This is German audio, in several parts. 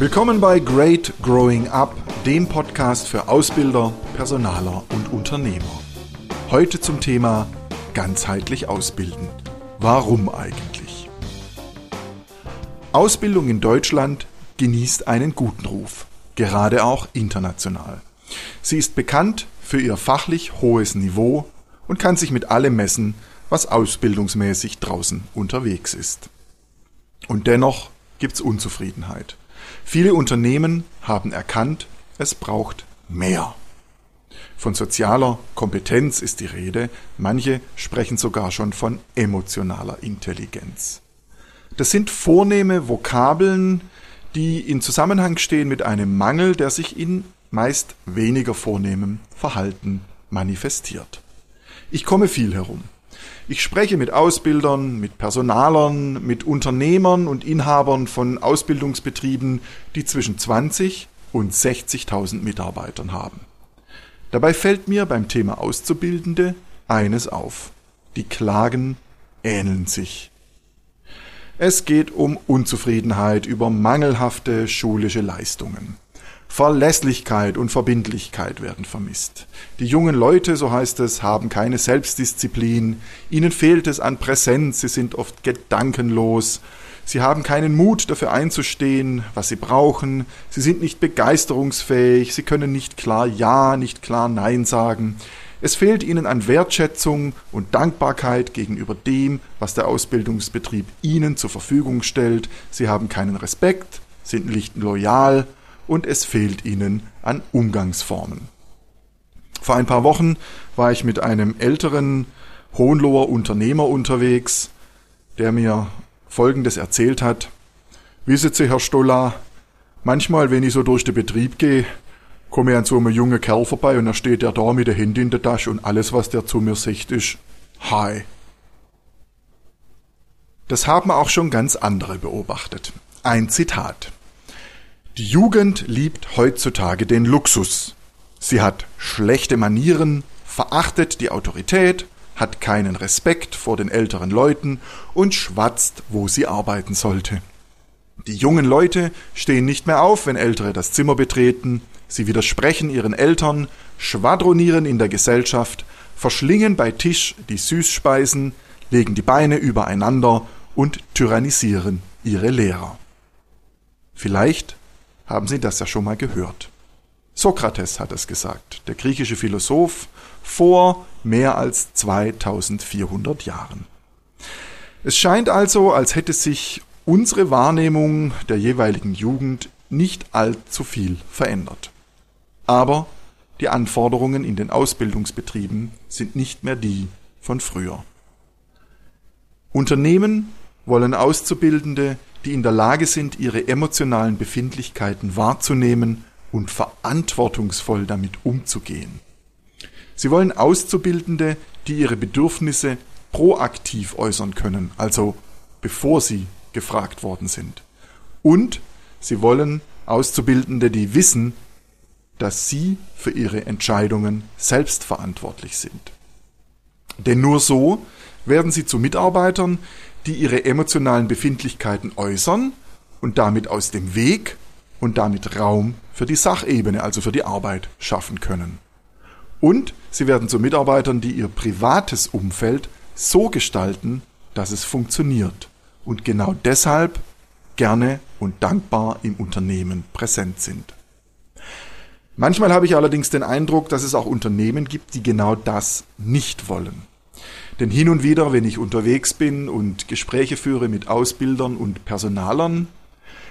Willkommen bei Great Growing Up, dem Podcast für Ausbilder, Personaler und Unternehmer. Heute zum Thema ganzheitlich ausbilden. Warum eigentlich? Ausbildung in Deutschland genießt einen guten Ruf, gerade auch international. Sie ist bekannt für ihr fachlich hohes Niveau und kann sich mit allem messen, was ausbildungsmäßig draußen unterwegs ist. Und dennoch gibt's Unzufriedenheit. Viele Unternehmen haben erkannt, es braucht mehr. Von sozialer Kompetenz ist die Rede, manche sprechen sogar schon von emotionaler Intelligenz. Das sind vornehme Vokabeln, die in Zusammenhang stehen mit einem Mangel, der sich in meist weniger vornehmem Verhalten manifestiert. Ich komme viel herum. Ich spreche mit Ausbildern, mit Personalern, mit Unternehmern und Inhabern von Ausbildungsbetrieben, die zwischen 20 und 60.000 Mitarbeitern haben. Dabei fällt mir beim Thema Auszubildende eines auf. Die Klagen ähneln sich. Es geht um Unzufriedenheit über mangelhafte schulische Leistungen. Verlässlichkeit und Verbindlichkeit werden vermisst. Die jungen Leute, so heißt es, haben keine Selbstdisziplin, ihnen fehlt es an Präsenz, sie sind oft gedankenlos, sie haben keinen Mut dafür einzustehen, was sie brauchen, sie sind nicht begeisterungsfähig, sie können nicht klar Ja, nicht klar Nein sagen, es fehlt ihnen an Wertschätzung und Dankbarkeit gegenüber dem, was der Ausbildungsbetrieb ihnen zur Verfügung stellt, sie haben keinen Respekt, sind nicht loyal, und es fehlt ihnen an Umgangsformen. Vor ein paar Wochen war ich mit einem älteren Hohenloher Unternehmer unterwegs, der mir Folgendes erzählt hat. Wissen Sie, Herr Stolla, manchmal, wenn ich so durch den Betrieb gehe, komme ich an so einem jungen Kerl vorbei und da steht er da mit der Hände in der Tasche und alles, was der zu mir sagt, ist Hi. Das haben auch schon ganz andere beobachtet. Ein Zitat. Die Jugend liebt heutzutage den Luxus. Sie hat schlechte Manieren, verachtet die Autorität, hat keinen Respekt vor den älteren Leuten und schwatzt, wo sie arbeiten sollte. Die jungen Leute stehen nicht mehr auf, wenn Ältere das Zimmer betreten, sie widersprechen ihren Eltern, schwadronieren in der Gesellschaft, verschlingen bei Tisch die Süßspeisen, legen die Beine übereinander und tyrannisieren ihre Lehrer. Vielleicht haben Sie das ja schon mal gehört. Sokrates hat es gesagt, der griechische Philosoph, vor mehr als 2400 Jahren. Es scheint also, als hätte sich unsere Wahrnehmung der jeweiligen Jugend nicht allzu viel verändert. Aber die Anforderungen in den Ausbildungsbetrieben sind nicht mehr die von früher. Unternehmen wollen Auszubildende, die in der Lage sind, ihre emotionalen Befindlichkeiten wahrzunehmen und verantwortungsvoll damit umzugehen. Sie wollen Auszubildende, die ihre Bedürfnisse proaktiv äußern können, also bevor sie gefragt worden sind. Und sie wollen Auszubildende, die wissen, dass sie für ihre Entscheidungen selbst verantwortlich sind. Denn nur so werden sie zu Mitarbeitern, die ihre emotionalen Befindlichkeiten äußern und damit aus dem Weg und damit Raum für die Sachebene, also für die Arbeit, schaffen können. Und sie werden zu Mitarbeitern, die ihr privates Umfeld so gestalten, dass es funktioniert und genau deshalb gerne und dankbar im Unternehmen präsent sind. Manchmal habe ich allerdings den Eindruck, dass es auch Unternehmen gibt, die genau das nicht wollen. Denn hin und wieder, wenn ich unterwegs bin und Gespräche führe mit Ausbildern und Personalern,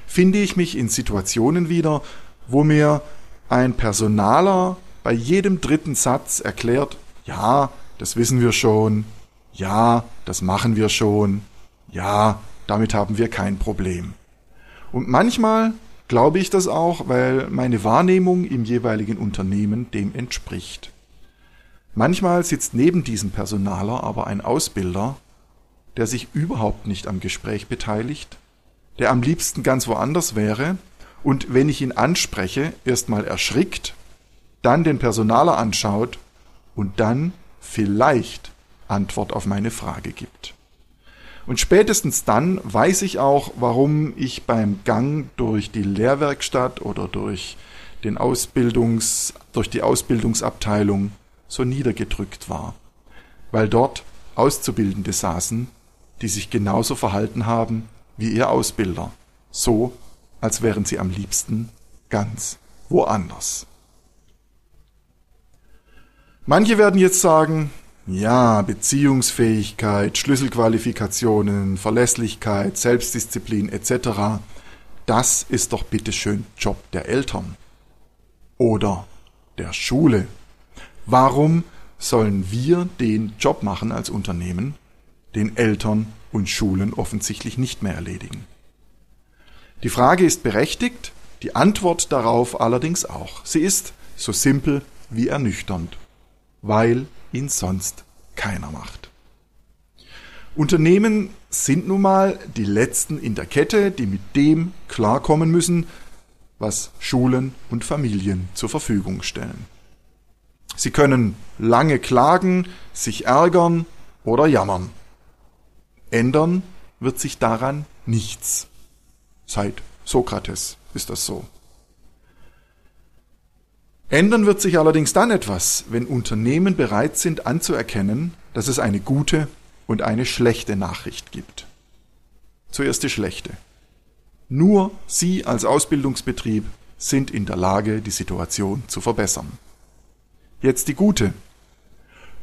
finde ich mich in Situationen wieder, wo mir ein Personaler bei jedem dritten Satz erklärt, ja, das wissen wir schon, ja, das machen wir schon, ja, damit haben wir kein Problem. Und manchmal glaube ich das auch, weil meine Wahrnehmung im jeweiligen Unternehmen dem entspricht. Manchmal sitzt neben diesem Personaler aber ein Ausbilder, der sich überhaupt nicht am Gespräch beteiligt, der am liebsten ganz woanders wäre und wenn ich ihn anspreche, erstmal erschrickt, dann den Personaler anschaut und dann vielleicht Antwort auf meine Frage gibt. Und spätestens dann weiß ich auch, warum ich beim Gang durch die Lehrwerkstatt oder durch den Ausbildungs, durch die Ausbildungsabteilung so niedergedrückt war. Weil dort Auszubildende saßen, die sich genauso verhalten haben wie ihr Ausbilder. So, als wären sie am liebsten ganz woanders. Manche werden jetzt sagen, ja, Beziehungsfähigkeit, Schlüsselqualifikationen, Verlässlichkeit, Selbstdisziplin etc., das ist doch bitteschön Job der Eltern oder der Schule. Warum sollen wir den Job machen als Unternehmen, den Eltern und Schulen offensichtlich nicht mehr erledigen? Die Frage ist berechtigt, die Antwort darauf allerdings auch. Sie ist so simpel wie ernüchternd weil ihn sonst keiner macht. Unternehmen sind nun mal die letzten in der Kette, die mit dem klarkommen müssen, was Schulen und Familien zur Verfügung stellen. Sie können lange klagen, sich ärgern oder jammern. Ändern wird sich daran nichts. Seit Sokrates ist das so. Ändern wird sich allerdings dann etwas, wenn Unternehmen bereit sind anzuerkennen, dass es eine gute und eine schlechte Nachricht gibt. Zuerst die schlechte. Nur Sie als Ausbildungsbetrieb sind in der Lage, die Situation zu verbessern. Jetzt die gute.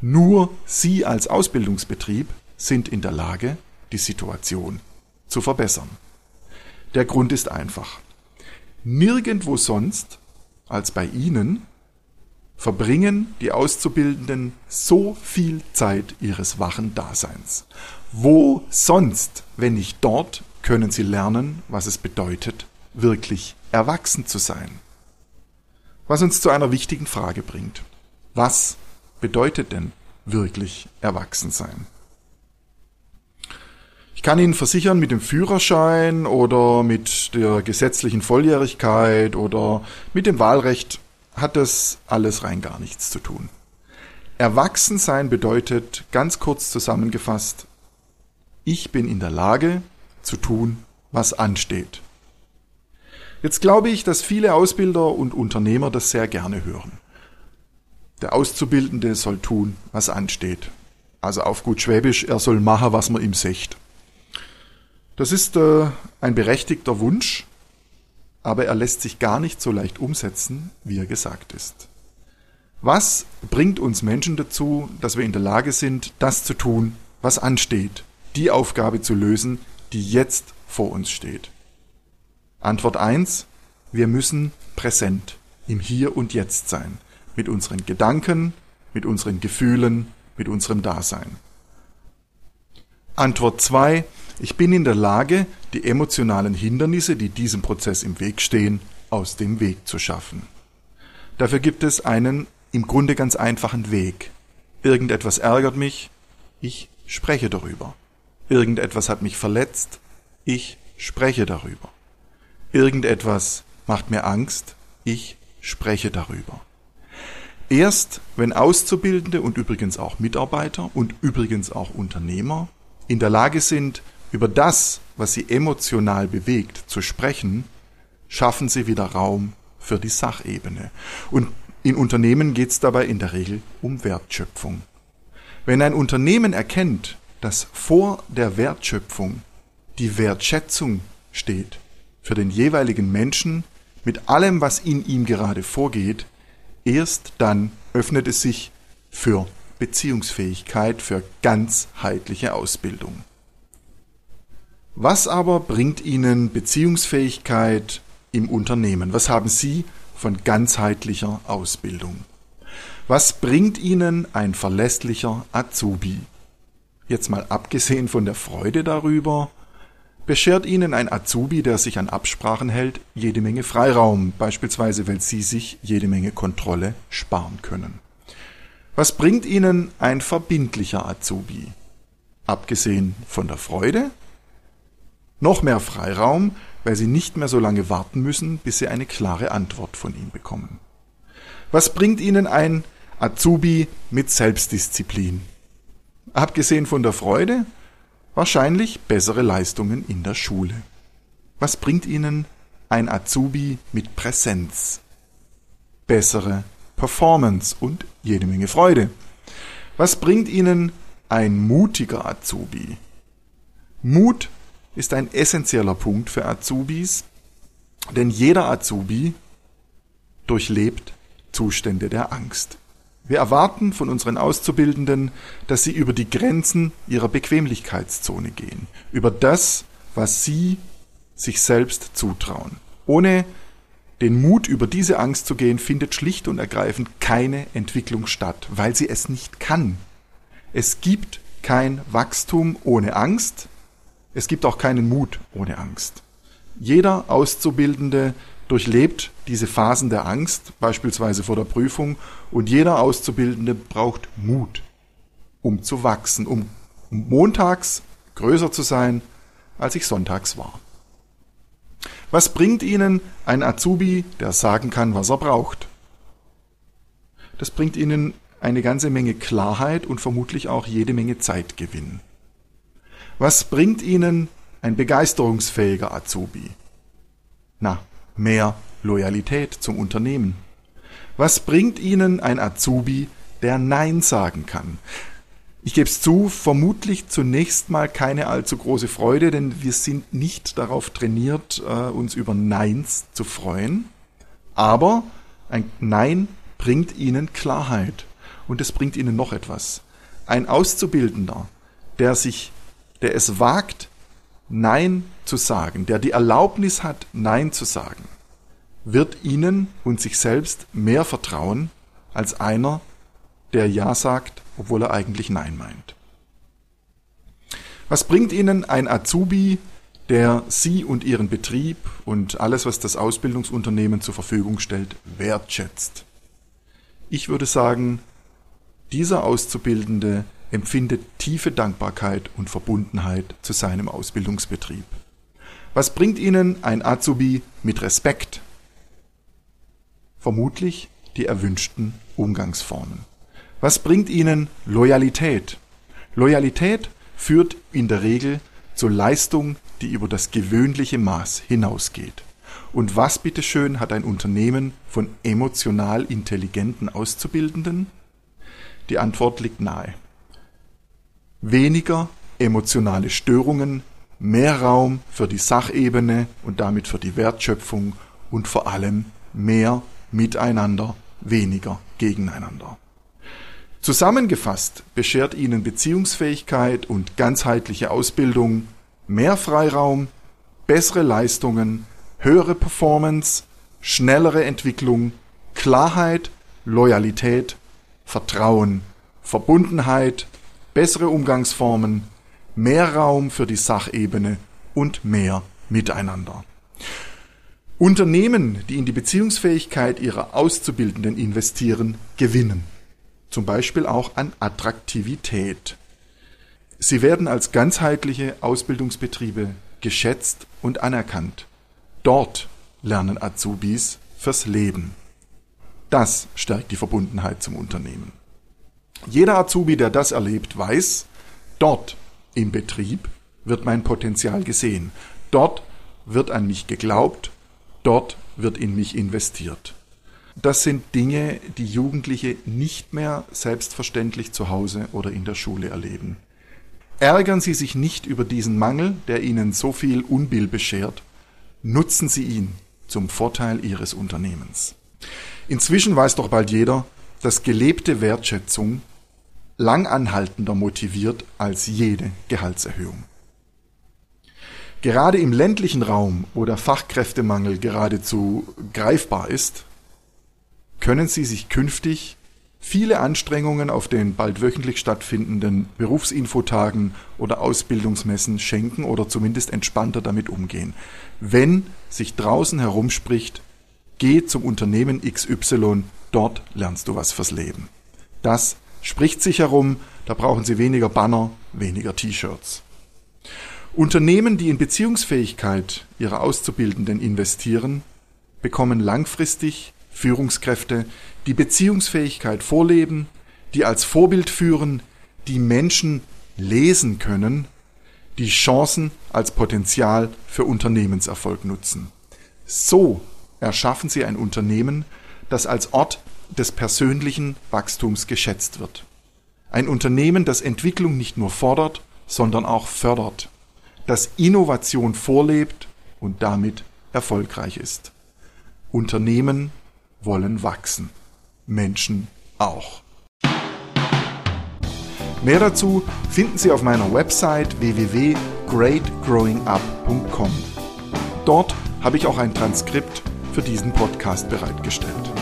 Nur Sie als Ausbildungsbetrieb sind in der Lage, die Situation zu verbessern. Der Grund ist einfach. Nirgendwo sonst als bei Ihnen verbringen die Auszubildenden so viel Zeit ihres wachen Daseins. Wo sonst, wenn nicht dort, können sie lernen, was es bedeutet, wirklich erwachsen zu sein? Was uns zu einer wichtigen Frage bringt. Was bedeutet denn wirklich erwachsen sein? kann Ihnen versichern, mit dem Führerschein oder mit der gesetzlichen Volljährigkeit oder mit dem Wahlrecht hat das alles rein gar nichts zu tun. Erwachsensein bedeutet, ganz kurz zusammengefasst, ich bin in der Lage zu tun, was ansteht. Jetzt glaube ich, dass viele Ausbilder und Unternehmer das sehr gerne hören. Der Auszubildende soll tun, was ansteht. Also auf gut Schwäbisch, er soll machen, was man ihm sagt. Das ist äh, ein berechtigter Wunsch, aber er lässt sich gar nicht so leicht umsetzen, wie er gesagt ist. Was bringt uns Menschen dazu, dass wir in der Lage sind, das zu tun, was ansteht, die Aufgabe zu lösen, die jetzt vor uns steht? Antwort eins: Wir müssen präsent im Hier und Jetzt sein, mit unseren Gedanken, mit unseren Gefühlen, mit unserem Dasein. Antwort zwei: ich bin in der Lage, die emotionalen Hindernisse, die diesem Prozess im Weg stehen, aus dem Weg zu schaffen. Dafür gibt es einen im Grunde ganz einfachen Weg. Irgendetwas ärgert mich, ich spreche darüber. Irgendetwas hat mich verletzt, ich spreche darüber. Irgendetwas macht mir Angst, ich spreche darüber. Erst wenn Auszubildende und übrigens auch Mitarbeiter und übrigens auch Unternehmer in der Lage sind, über das, was sie emotional bewegt, zu sprechen, schaffen sie wieder Raum für die Sachebene. Und in Unternehmen geht es dabei in der Regel um Wertschöpfung. Wenn ein Unternehmen erkennt, dass vor der Wertschöpfung die Wertschätzung steht für den jeweiligen Menschen mit allem, was in ihm gerade vorgeht, erst dann öffnet es sich für Beziehungsfähigkeit, für ganzheitliche Ausbildung. Was aber bringt Ihnen Beziehungsfähigkeit im Unternehmen? Was haben Sie von ganzheitlicher Ausbildung? Was bringt Ihnen ein verlässlicher Azubi? Jetzt mal abgesehen von der Freude darüber, beschert Ihnen ein Azubi, der sich an Absprachen hält, jede Menge Freiraum, beispielsweise weil Sie sich jede Menge Kontrolle sparen können. Was bringt Ihnen ein verbindlicher Azubi? Abgesehen von der Freude noch mehr Freiraum, weil sie nicht mehr so lange warten müssen, bis sie eine klare Antwort von ihm bekommen. Was bringt ihnen ein Azubi mit Selbstdisziplin? Abgesehen von der Freude, Wahrscheinlich bessere Leistungen in der Schule. Was bringt Ihnen ein Azubi mit Präsenz? Bessere Performance und jede Menge Freude. Was bringt Ihnen ein mutiger Azubi? Mut ist ein essentieller Punkt für Azubis, denn jeder Azubi durchlebt Zustände der Angst. Wir erwarten von unseren Auszubildenden, dass sie über die Grenzen ihrer Bequemlichkeitszone gehen, über das, was sie sich selbst zutrauen. Ohne den Mut, über diese Angst zu gehen, findet schlicht und ergreifend keine Entwicklung statt, weil sie es nicht kann. Es gibt kein Wachstum ohne Angst, es gibt auch keinen Mut ohne Angst. Jeder Auszubildende durchlebt diese Phasen der Angst, beispielsweise vor der Prüfung, und jeder Auszubildende braucht Mut, um zu wachsen, um montags größer zu sein, als ich sonntags war. Was bringt Ihnen ein Azubi, der sagen kann, was er braucht? Das bringt Ihnen eine ganze Menge Klarheit und vermutlich auch jede Menge Zeitgewinn. Was bringt Ihnen ein begeisterungsfähiger Azubi? Na, mehr Loyalität zum Unternehmen. Was bringt Ihnen ein Azubi, der Nein sagen kann? Ich gebe es zu, vermutlich zunächst mal keine allzu große Freude, denn wir sind nicht darauf trainiert, äh, uns über Neins zu freuen. Aber ein Nein bringt Ihnen Klarheit. Und es bringt Ihnen noch etwas. Ein Auszubildender, der sich, der es wagt, Nein zu sagen, der die Erlaubnis hat, Nein zu sagen, wird Ihnen und sich selbst mehr vertrauen als einer, der Ja sagt, obwohl er eigentlich Nein meint. Was bringt Ihnen ein Azubi, der Sie und Ihren Betrieb und alles, was das Ausbildungsunternehmen zur Verfügung stellt, wertschätzt? Ich würde sagen, dieser Auszubildende empfindet tiefe Dankbarkeit und Verbundenheit zu seinem Ausbildungsbetrieb. Was bringt Ihnen ein Azubi mit Respekt? Vermutlich die erwünschten Umgangsformen. Was bringt Ihnen Loyalität? Loyalität führt in der Regel zur Leistung, die über das gewöhnliche Maß hinausgeht. Und was bitteschön hat ein Unternehmen von emotional intelligenten Auszubildenden? Die Antwort liegt nahe. Weniger emotionale Störungen, mehr Raum für die Sachebene und damit für die Wertschöpfung und vor allem mehr Miteinander, weniger gegeneinander. Zusammengefasst beschert Ihnen Beziehungsfähigkeit und ganzheitliche Ausbildung mehr Freiraum, bessere Leistungen, höhere Performance, schnellere Entwicklung, Klarheit, Loyalität, Vertrauen, Verbundenheit, bessere Umgangsformen, mehr Raum für die Sachebene und mehr Miteinander. Unternehmen, die in die Beziehungsfähigkeit ihrer Auszubildenden investieren, gewinnen zum Beispiel auch an Attraktivität. Sie werden als ganzheitliche Ausbildungsbetriebe geschätzt und anerkannt. Dort lernen Azubis fürs Leben. Das stärkt die Verbundenheit zum Unternehmen. Jeder Azubi, der das erlebt, weiß, dort im Betrieb wird mein Potenzial gesehen. Dort wird an mich geglaubt. Dort wird in mich investiert. Das sind Dinge, die Jugendliche nicht mehr selbstverständlich zu Hause oder in der Schule erleben. Ärgern Sie sich nicht über diesen Mangel, der Ihnen so viel Unbill beschert. Nutzen Sie ihn zum Vorteil Ihres Unternehmens. Inzwischen weiß doch bald jeder, dass gelebte Wertschätzung langanhaltender motiviert als jede Gehaltserhöhung. Gerade im ländlichen Raum, wo der Fachkräftemangel geradezu greifbar ist, können Sie sich künftig viele Anstrengungen auf den bald wöchentlich stattfindenden Berufsinfotagen oder Ausbildungsmessen schenken oder zumindest entspannter damit umgehen. Wenn sich draußen herumspricht, geh zum Unternehmen XY, dort lernst du was fürs Leben. Das spricht sich herum, da brauchen Sie weniger Banner, weniger T-Shirts. Unternehmen, die in Beziehungsfähigkeit ihrer Auszubildenden investieren, bekommen langfristig Führungskräfte, die Beziehungsfähigkeit vorleben, die als Vorbild führen, die Menschen lesen können, die Chancen als Potenzial für Unternehmenserfolg nutzen. So erschaffen Sie ein Unternehmen, das als Ort des persönlichen Wachstums geschätzt wird. Ein Unternehmen, das Entwicklung nicht nur fordert, sondern auch fördert, das Innovation vorlebt und damit erfolgreich ist. Unternehmen wollen wachsen, Menschen auch. Mehr dazu finden Sie auf meiner Website www.greatgrowingup.com. Dort habe ich auch ein Transkript für diesen Podcast bereitgestellt.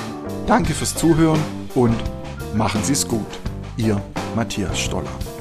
Danke fürs Zuhören und machen Sie es gut. Ihr Matthias Stoller.